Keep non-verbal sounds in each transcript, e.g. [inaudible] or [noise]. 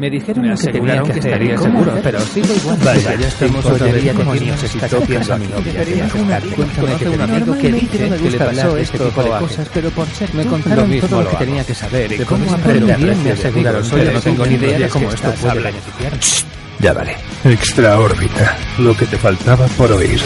Me dijeron me que tenía que estaría seguro, pero sigo igual. Vaya, ya estamos otra vez como niños. Estás a mi novia. Cuéntame que un amigo que dice que le pasó este tipo de cosas, pero por ser me contaron todo lo que tenía que saber y cómo aprender bien me aseguraron. Yo no tengo ni idea de cómo esto puede beneficiar. Ya vale. Extra órbita. Lo que te faltaba por oír.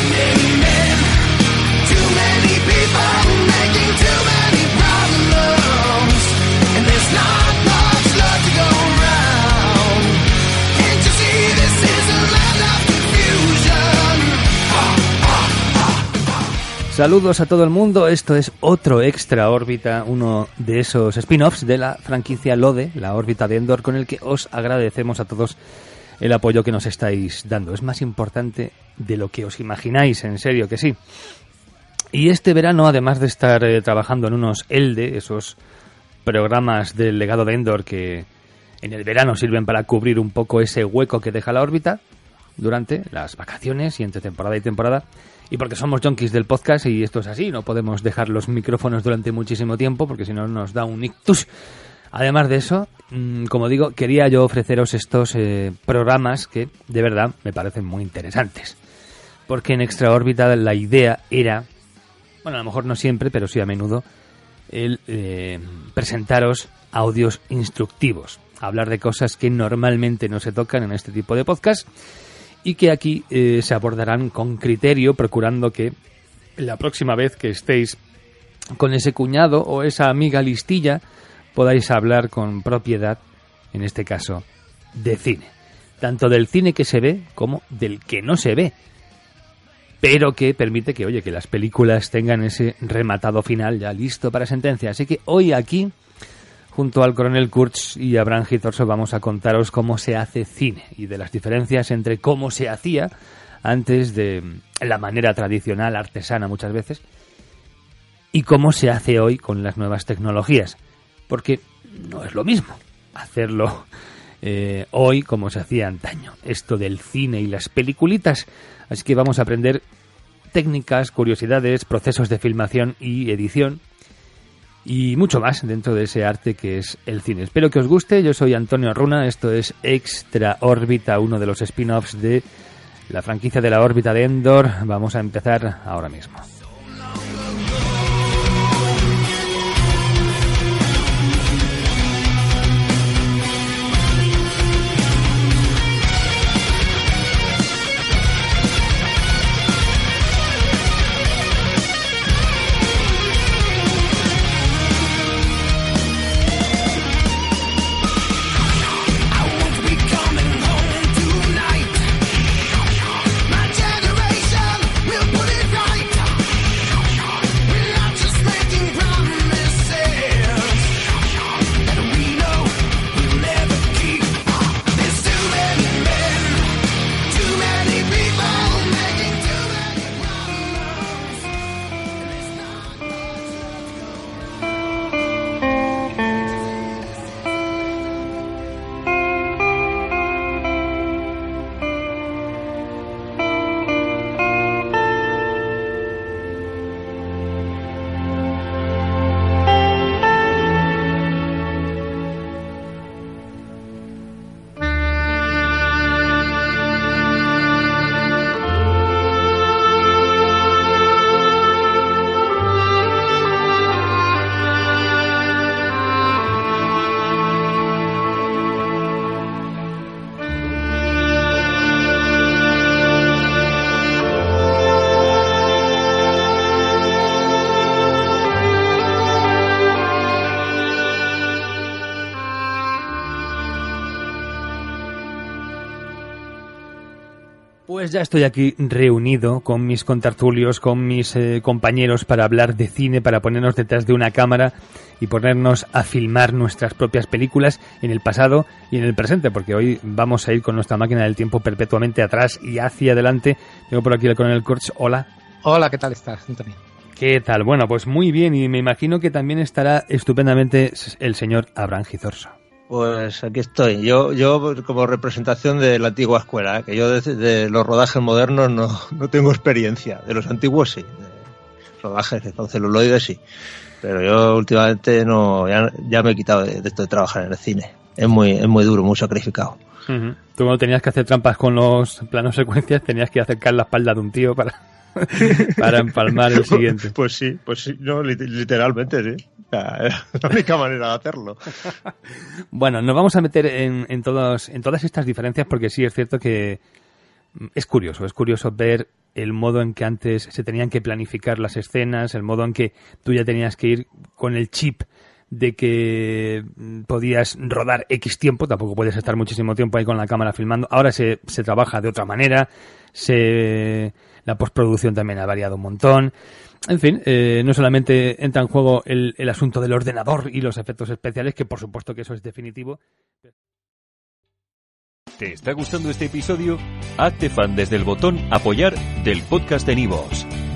Saludos a todo el mundo, esto es otro Extra órbita, uno de esos spin-offs de la franquicia LODE, la órbita de Endor, con el que os agradecemos a todos el apoyo que nos estáis dando. Es más importante de lo que os imagináis, en serio que sí. Y este verano, además de estar eh, trabajando en unos ELDE, esos programas del legado de Endor que en el verano sirven para cubrir un poco ese hueco que deja la órbita durante las vacaciones y entre temporada y temporada, y porque somos junkies del podcast y esto es así, no podemos dejar los micrófonos durante muchísimo tiempo porque si no nos da un ictus. Además de eso, mm, como digo, quería yo ofreceros estos eh, programas que de verdad me parecen muy interesantes. Porque en Extra Órbita la idea era, bueno, a lo mejor no siempre, pero sí a menudo, el eh, presentaros audios instructivos, hablar de cosas que normalmente no se tocan en este tipo de podcast y que aquí eh, se abordarán con criterio, procurando que la próxima vez que estéis con ese cuñado o esa amiga listilla podáis hablar con propiedad, en este caso, de cine. Tanto del cine que se ve como del que no se ve. Pero que permite que, oye, que las películas tengan ese rematado final ya listo para sentencia. Así que hoy aquí Junto al coronel Kurtz y Abraham Hitorso vamos a contaros cómo se hace cine y de las diferencias entre cómo se hacía antes de la manera tradicional, artesana muchas veces, y cómo se hace hoy con las nuevas tecnologías. Porque no es lo mismo hacerlo eh, hoy como se hacía antaño. Esto del cine y las peliculitas. Así que vamos a aprender técnicas, curiosidades, procesos de filmación y edición y mucho más dentro de ese arte que es el cine. Espero que os guste. Yo soy Antonio Runa. Esto es Extra Órbita, uno de los spin-offs de la franquicia de la órbita de Endor. Vamos a empezar ahora mismo. Pues ya estoy aquí reunido con mis contertulios, con mis eh, compañeros para hablar de cine, para ponernos detrás de una cámara y ponernos a filmar nuestras propias películas en el pasado y en el presente, porque hoy vamos a ir con nuestra máquina del tiempo perpetuamente atrás y hacia adelante. Tengo por aquí el coronel Kurtz. Hola. Hola, ¿qué tal estás? ¿Qué tal? Bueno, pues muy bien y me imagino que también estará estupendamente el señor Abraham Gizorso. Pues aquí estoy. Yo, yo como representación de la antigua escuela, ¿eh? que yo de, los rodajes modernos no, no, tengo experiencia. De los antiguos sí. De rodajes con celuloides sí. Pero yo últimamente no, ya, ya me he quitado de, esto de trabajar en el cine. Es muy, es muy duro, muy sacrificado. Tú cuando tenías que hacer trampas con los planos secuencias, tenías que acercar la espalda de un tío para, [laughs] para empalmar el siguiente. Pues sí, pues sí, no, literalmente, sí. [laughs] la única manera de hacerlo. bueno, nos vamos a meter en, en, todos, en todas estas diferencias porque sí es cierto que es curioso, es curioso ver el modo en que antes se tenían que planificar las escenas, el modo en que tú ya tenías que ir con el chip de que podías rodar X tiempo, tampoco puedes estar muchísimo tiempo ahí con la cámara filmando. Ahora se, se trabaja de otra manera, se, la postproducción también ha variado un montón. En fin, eh, no solamente entra en juego el, el asunto del ordenador y los efectos especiales, que por supuesto que eso es definitivo. ¿Te está gustando este episodio? Hazte fan desde el botón Apoyar del podcast de Nivos.